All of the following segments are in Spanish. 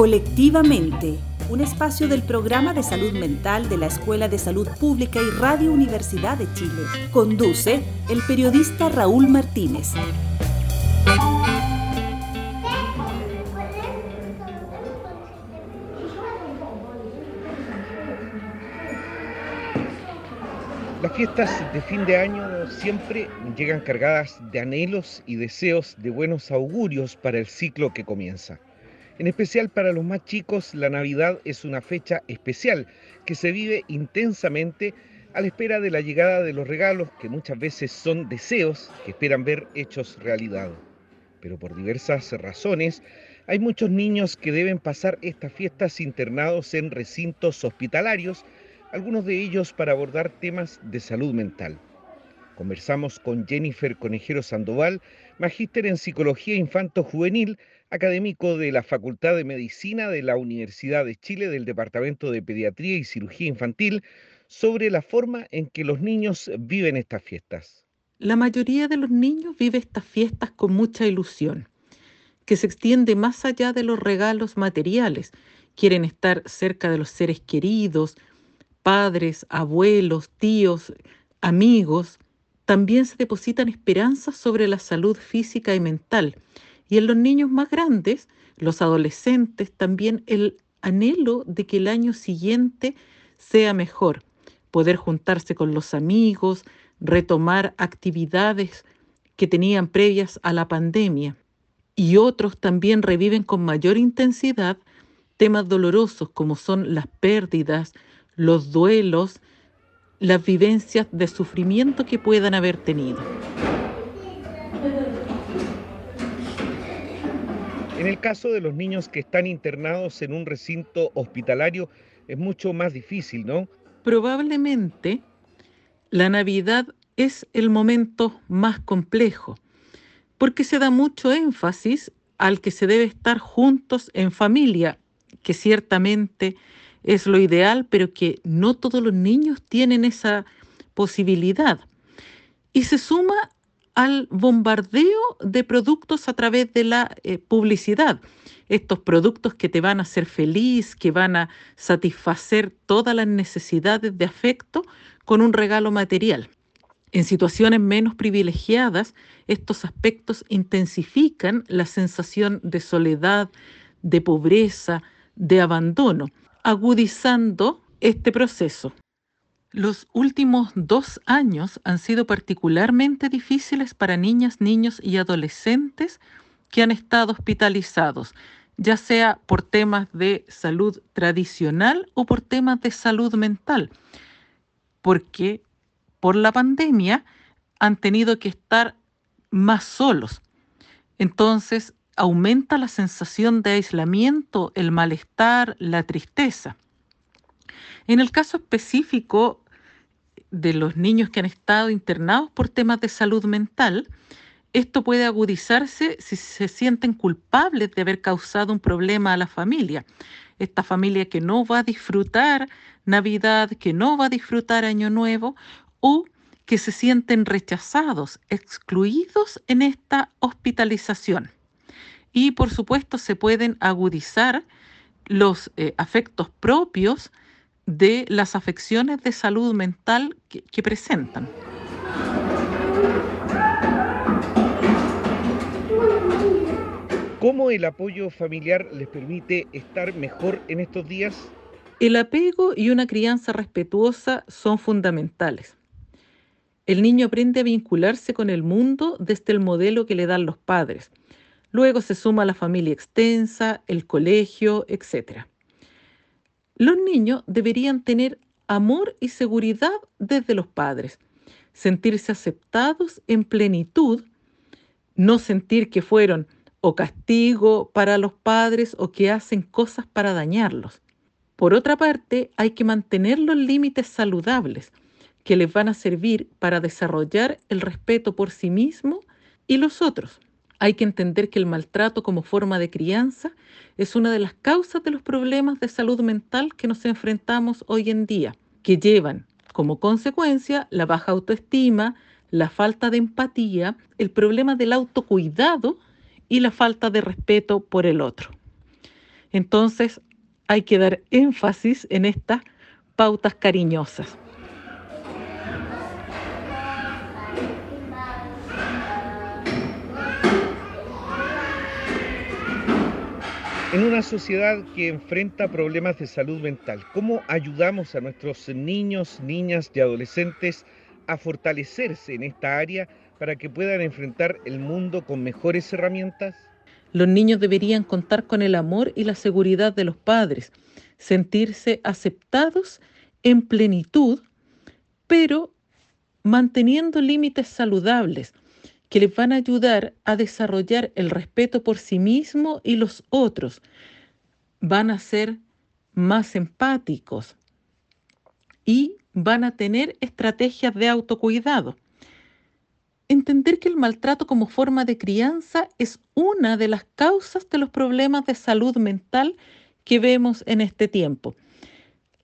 Colectivamente, un espacio del programa de salud mental de la Escuela de Salud Pública y Radio Universidad de Chile. Conduce el periodista Raúl Martínez. Las fiestas de fin de año siempre llegan cargadas de anhelos y deseos de buenos augurios para el ciclo que comienza. En especial para los más chicos, la Navidad es una fecha especial que se vive intensamente a la espera de la llegada de los regalos que muchas veces son deseos que esperan ver hechos realidad. Pero por diversas razones, hay muchos niños que deben pasar estas fiestas internados en recintos hospitalarios algunos de ellos para abordar temas de salud mental. Conversamos con Jennifer Conejero Sandoval, magíster en Psicología Infanto-Juvenil, académico de la Facultad de Medicina de la Universidad de Chile del Departamento de Pediatría y Cirugía Infantil, sobre la forma en que los niños viven estas fiestas. La mayoría de los niños vive estas fiestas con mucha ilusión, que se extiende más allá de los regalos materiales. Quieren estar cerca de los seres queridos, padres, abuelos, tíos, amigos, también se depositan esperanzas sobre la salud física y mental. Y en los niños más grandes, los adolescentes, también el anhelo de que el año siguiente sea mejor, poder juntarse con los amigos, retomar actividades que tenían previas a la pandemia. Y otros también reviven con mayor intensidad temas dolorosos como son las pérdidas, los duelos, las vivencias de sufrimiento que puedan haber tenido. En el caso de los niños que están internados en un recinto hospitalario es mucho más difícil, ¿no? Probablemente la Navidad es el momento más complejo, porque se da mucho énfasis al que se debe estar juntos en familia, que ciertamente es lo ideal, pero que no todos los niños tienen esa posibilidad. Y se suma al bombardeo de productos a través de la eh, publicidad. Estos productos que te van a hacer feliz, que van a satisfacer todas las necesidades de afecto con un regalo material. En situaciones menos privilegiadas, estos aspectos intensifican la sensación de soledad, de pobreza, de abandono agudizando este proceso. Los últimos dos años han sido particularmente difíciles para niñas, niños y adolescentes que han estado hospitalizados, ya sea por temas de salud tradicional o por temas de salud mental, porque por la pandemia han tenido que estar más solos. Entonces aumenta la sensación de aislamiento, el malestar, la tristeza. En el caso específico de los niños que han estado internados por temas de salud mental, esto puede agudizarse si se sienten culpables de haber causado un problema a la familia. Esta familia que no va a disfrutar Navidad, que no va a disfrutar Año Nuevo o que se sienten rechazados, excluidos en esta hospitalización y por supuesto se pueden agudizar los eh, afectos propios de las afecciones de salud mental que, presentan. ¿Cómo el apoyo familiar les permite estar mejor en estos días? El apego y una crianza respetuosa son fundamentales. El niño aprende a vincularse con el mundo desde el modelo que le dan los padres. Luego se suma la familia extensa, el colegio, etc. Los niños deberían tener amor y seguridad desde los padres, sentirse aceptados en plenitud, no sentir que fueron o castigo para los padres o que hacen cosas para dañarlos. Por otra parte, hay que mantener los límites saludables que les van a servir para desarrollar el respeto por sí mismo y los otros. Hay que entender que el maltrato como forma de crianza es una de las causas de los problemas de salud mental que nos enfrentamos hoy en día, que llevan como consecuencia la baja autoestima, la falta de empatía, el problema del autocuidado y la falta de respeto por el otro. Entonces hay que dar énfasis en estas pautas cariñosas. En una sociedad que enfrenta problemas de salud mental, ¿cómo ayudamos a nuestros niños, niñas y adolescentes a fortalecerse en esta área para que puedan enfrentar el mundo con mejores herramientas? Los niños deberían contar con el amor y la seguridad de los padres, sentirse aceptados en plenitud, pero manteniendo límites saludables que les van a ayudar a desarrollar el respeto por sí mismo y los otros. Van a ser más empáticos y van a tener estrategias de autocuidado. Entender que el maltrato como forma de crianza es una de las causas de los problemas de salud mental que vemos en este tiempo.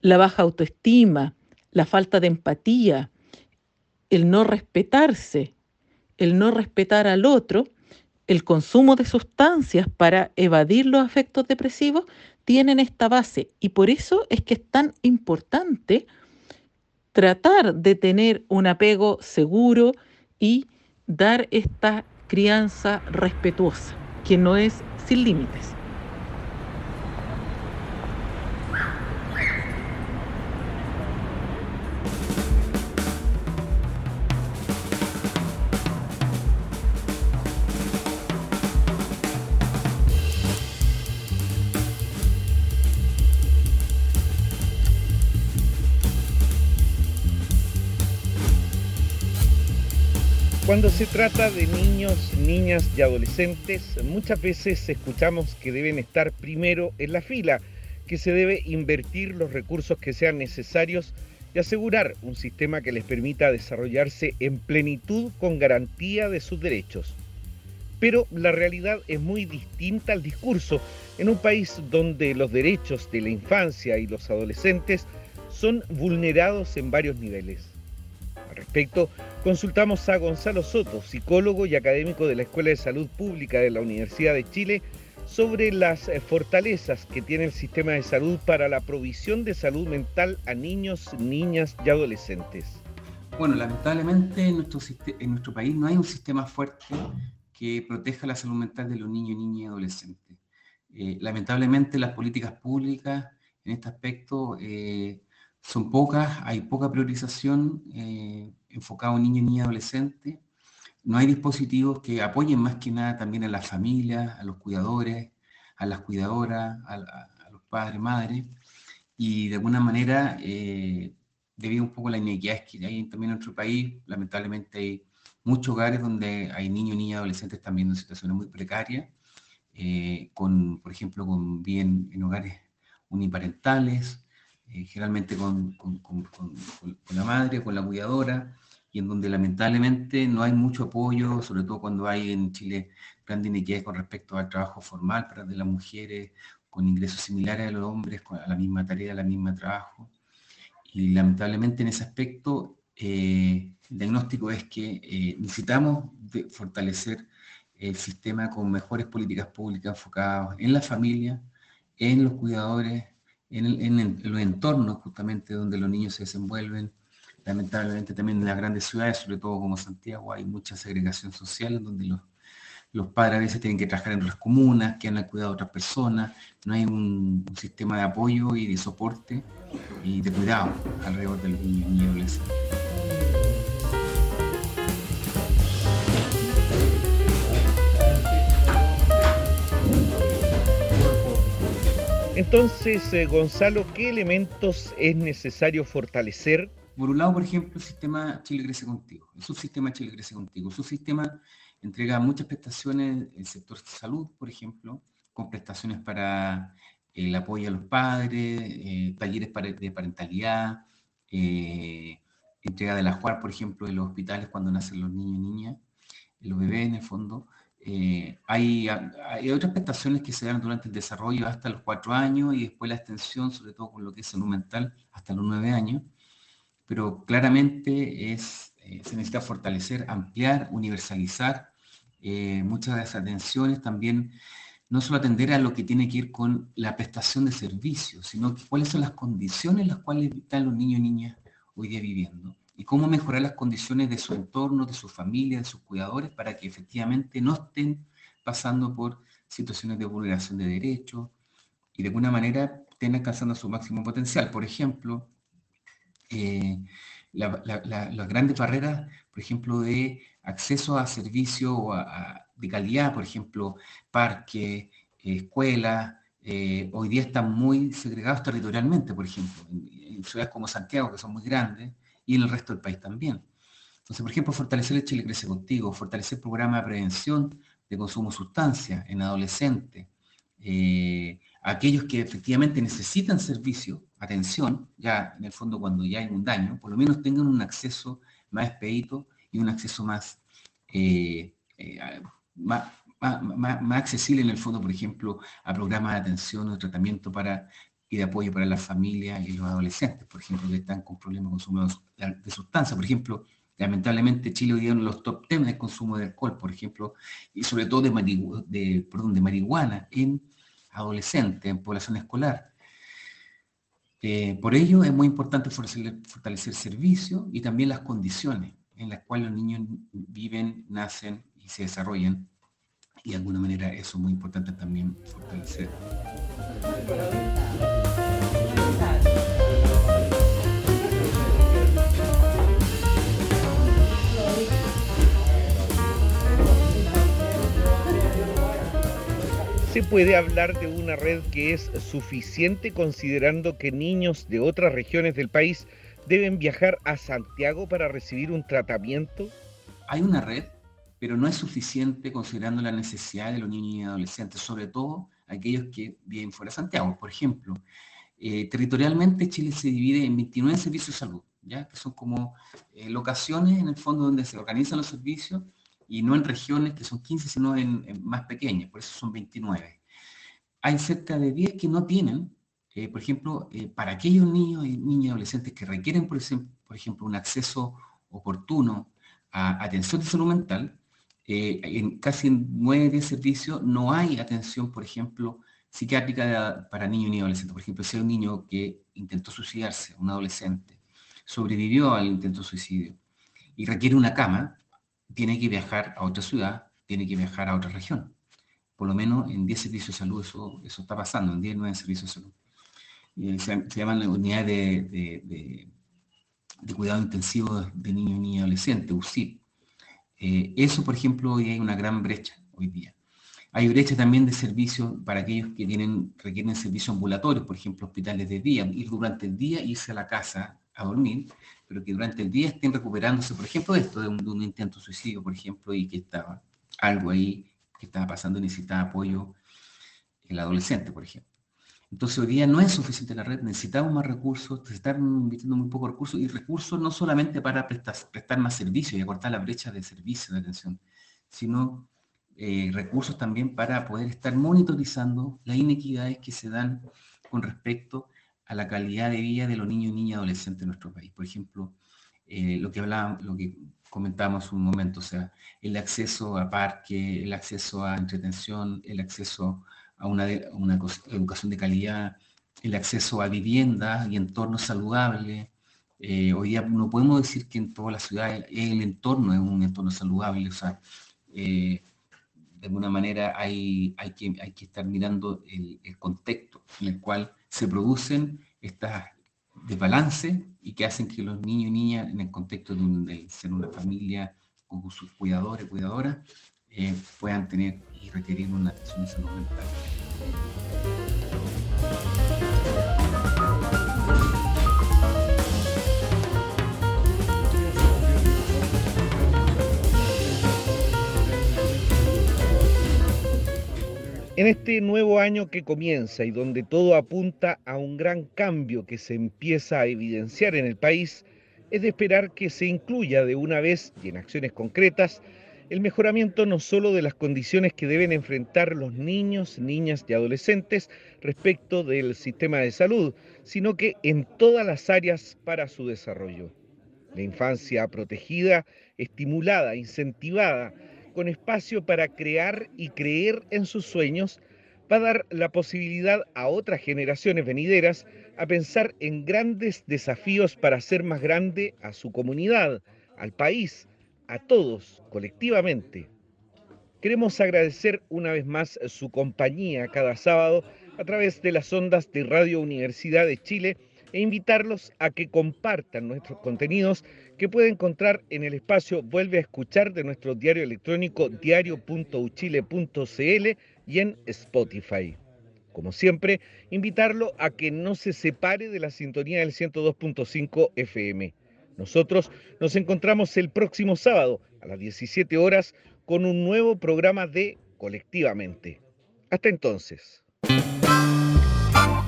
La baja autoestima, la falta de empatía, el no respetarse, el no respetar al otro, el consumo de sustancias para evadir los efectos depresivos, tienen esta base. Y por eso es que es tan importante tratar de tener un apego seguro y dar esta crianza respetuosa, que no es sin límites. Cuando se trata de niños, niñas y adolescentes, muchas veces escuchamos que deben estar primero en la fila, que se debe invertir los recursos que sean necesarios y asegurar un sistema que les permita desarrollarse en plenitud con garantía de sus derechos. Pero la realidad es muy distinta al discurso en un país donde los derechos de la infancia y los adolescentes son vulnerados en varios niveles. Respecto, consultamos a Gonzalo Soto, psicólogo y académico de la Escuela de Salud Pública de la Universidad de Chile, sobre las eh, fortalezas que tiene el sistema de salud para la provisión de salud mental a niños, niñas y adolescentes. Bueno, lamentablemente en nuestro, en nuestro país no hay un sistema fuerte que proteja la salud mental de los niños, niñas y adolescentes. Eh, lamentablemente las políticas públicas en este aspecto eh, son pocas, hay poca priorización eh, enfocada en niños, niñas y adolescentes. No hay dispositivos que apoyen más que nada también a las familias, a los cuidadores, a las cuidadoras, a, los padres, madres. Y de alguna manera, eh, debido un poco a la inequidad que hay también en nuestro país, lamentablemente hay muchos hogares donde hay niños, niñas adolescentes también en situaciones muy precarias, eh, con, por ejemplo, con bien en hogares uniparentales, eh, generalmente con, la madre, con la cuidadora, y en donde lamentablemente no hay mucho apoyo, sobre todo cuando hay en Chile grandes inequidades con respecto al trabajo formal para de las mujeres, con ingresos similares a los hombres, a la misma tarea, a la misma trabajo. Y lamentablemente en ese aspecto, eh, el diagnóstico es que eh, necesitamos fortalecer el sistema con mejores políticas públicas enfocadas en la familia, en los cuidadores, en, los entornos justamente donde los niños se desenvuelven. Lamentablemente también en las grandes ciudades, sobre todo como Santiago, hay mucha segregación social en donde los, los padres a veces tienen que trabajar en otras comunas, que han cuidado a otras personas, no hay un, sistema de apoyo y de soporte y de cuidado alrededor de los niños y adolescentes. Entonces, eh, Gonzalo, ¿qué elementos es necesario fortalecer? Por un lado, por ejemplo, el sistema Chile Crece Contigo, el subsistema Chile Crece Contigo. El subsistema entrega muchas prestaciones el sector salud, por ejemplo, con prestaciones para el apoyo a los padres, eh, talleres de parentalidad, eh, entrega de la JUAR, por ejemplo, en los hospitales cuando nacen los niños y niñas, los bebés en el fondo, eh, hay, otras prestaciones que se dan durante el desarrollo hasta los cuatro años y después la extensión, sobre todo con lo que es salud mental, hasta los nueve años. Pero claramente es, eh, se necesita fortalecer, ampliar, universalizar eh, muchas de esas atenciones. También no solo atender a lo que tiene que ir con la prestación de servicios, sino que cuáles son las condiciones en las cuales están los niños y niñas hoy día viviendo y cómo mejorar las condiciones de su entorno, de su familia, de sus cuidadores, para que efectivamente no estén pasando por situaciones de vulneración de derechos y de alguna manera estén alcanzando su máximo potencial. Por ejemplo, eh, las grandes barreras, por ejemplo, de acceso a servicios de calidad, por ejemplo, parques, escuelas, eh, hoy día están muy segregados territorialmente, por ejemplo, en, ciudades como Santiago, que son muy grandes, y en el resto del país también. Entonces, por ejemplo, fortalecer el Chile Crece Contigo, fortalecer programas de prevención de consumo de sustancias en adolescentes, eh, aquellos que efectivamente necesitan servicio, atención, ya en el fondo cuando ya hay un daño, por lo menos tengan un acceso más expedito y un acceso más, eh, eh, más, accesible en el fondo, por ejemplo, a programas de atención o tratamiento para, y de apoyo para las familias y los adolescentes, por ejemplo, que están con problemas de consumo de sustancias. Por ejemplo, lamentablemente Chile hoy día en los top 10 de consumo de alcohol, por ejemplo, y sobre todo de, de, perdón, de marihuana en adolescentes, en población escolar. Eh, por ello es muy importante fortalecer, el servicio y también las condiciones en las cuales los niños viven, nacen y se desarrollan. Y de alguna manera eso es muy importante también fortalecer. ¿Se puede hablar de una red que es suficiente considerando que niños de otras regiones del país deben viajar a Santiago para recibir un tratamiento? Hay una red, pero no es suficiente considerando la necesidad de los niños y adolescentes, sobre todo aquellos que viven fuera de Santiago. Por ejemplo, eh, territorialmente Chile se divide en 29 servicios de salud, ¿ya? que son como eh, locaciones en el fondo donde se organizan los servicios y no en regiones que son 15, sino en, más pequeñas, por eso son 29. Hay cerca de 10 que no tienen, eh, por ejemplo, para aquellos niños y niñas y adolescentes que requieren, por ejemplo, un acceso oportuno a atención de salud mental, eh, en casi 9 de servicios no hay atención, por ejemplo, psiquiátrica para niños y adolescentes. Por ejemplo, si hay un niño que intentó suicidarse, un adolescente, sobrevivió al intento de suicidio y requiere una cama, tiene que viajar a otra ciudad, tiene que viajar a otra región. Por lo menos en 10 servicios de salud eso, eso está pasando, en 10, 9 servicios de salud. Eh, se, llaman unidades de, de, cuidado intensivo de niños y niñas adolescentes, UCIP. Eh, eso, por ejemplo, hoy hay una gran brecha hoy día. Hay brecha también de servicios para aquellos que tienen, requieren servicios ambulatorios, por ejemplo, hospitales de día, ir durante el día, irse a la casa a dormir, pero que durante el día estén recuperándose, por ejemplo, esto de un, intento de suicidio, por ejemplo, y que estaba algo ahí que estaba pasando y necesitaba apoyo el adolescente, por ejemplo. Entonces hoy día no es suficiente la red, necesitamos más recursos, se están invirtiendo muy pocos recursos y recursos no solamente para prestar, más servicios y acortar la brecha de servicio de atención, sino eh, recursos también para poder estar monitorizando las inequidades que se dan con respecto a la calidad de vida de los niños y niñas adolescentes en nuestro país. Por ejemplo, eh, lo que hablábamos, lo que comentábamos un momento, o sea, el acceso a parque, el acceso a entretención, el acceso a una, educación de calidad, el acceso a vivienda y entornos saludables. Eh, hoy día no podemos decir que en toda la ciudad el entorno es un entorno saludable, o sea, eh, de alguna manera hay, hay, que, hay que estar mirando el, el contexto en el cual se producen estas desbalances y que hacen que los niños y niñas en el contexto de, ser una familia con sus cuidadores, cuidadoras, eh, puedan tener y requerir una atención de salud mental. En este nuevo año que comienza y donde todo apunta a un gran cambio que se empieza a evidenciar en el país, es de esperar que se incluya de una vez y en acciones concretas el mejoramiento no solo de las condiciones que deben enfrentar los niños, niñas y adolescentes respecto del sistema de salud, sino que en todas las áreas para su desarrollo. La infancia protegida, estimulada, incentivada, con espacio para crear y creer en sus sueños, va a dar la posibilidad a otras generaciones venideras a pensar en grandes desafíos para hacer más grande a su comunidad, al país, a todos colectivamente. Queremos agradecer una vez más su compañía cada sábado a través de las ondas de Radio Universidad de Chile e invitarlos a que compartan nuestros contenidos que puede encontrar en el espacio Vuelve a escuchar de nuestro diario electrónico diario.uchile.cl y en Spotify. Como siempre, invitarlo a que no se separe de la sintonía del 102.5 FM. Nosotros nos encontramos el próximo sábado a las 17 horas con un nuevo programa de Colectivamente. Hasta entonces.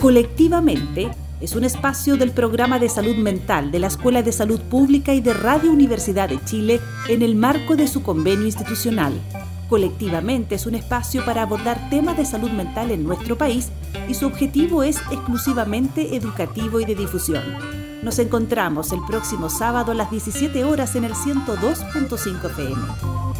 Colectivamente es un espacio del programa de salud mental de la Escuela de Salud Pública y de Radio Universidad de Chile en el marco de su convenio institucional. Colectivamente es un espacio para abordar temas de salud mental en nuestro país y su objetivo es exclusivamente educativo y de difusión. Nos encontramos el próximo sábado a las 17 horas en el 102.5 FM.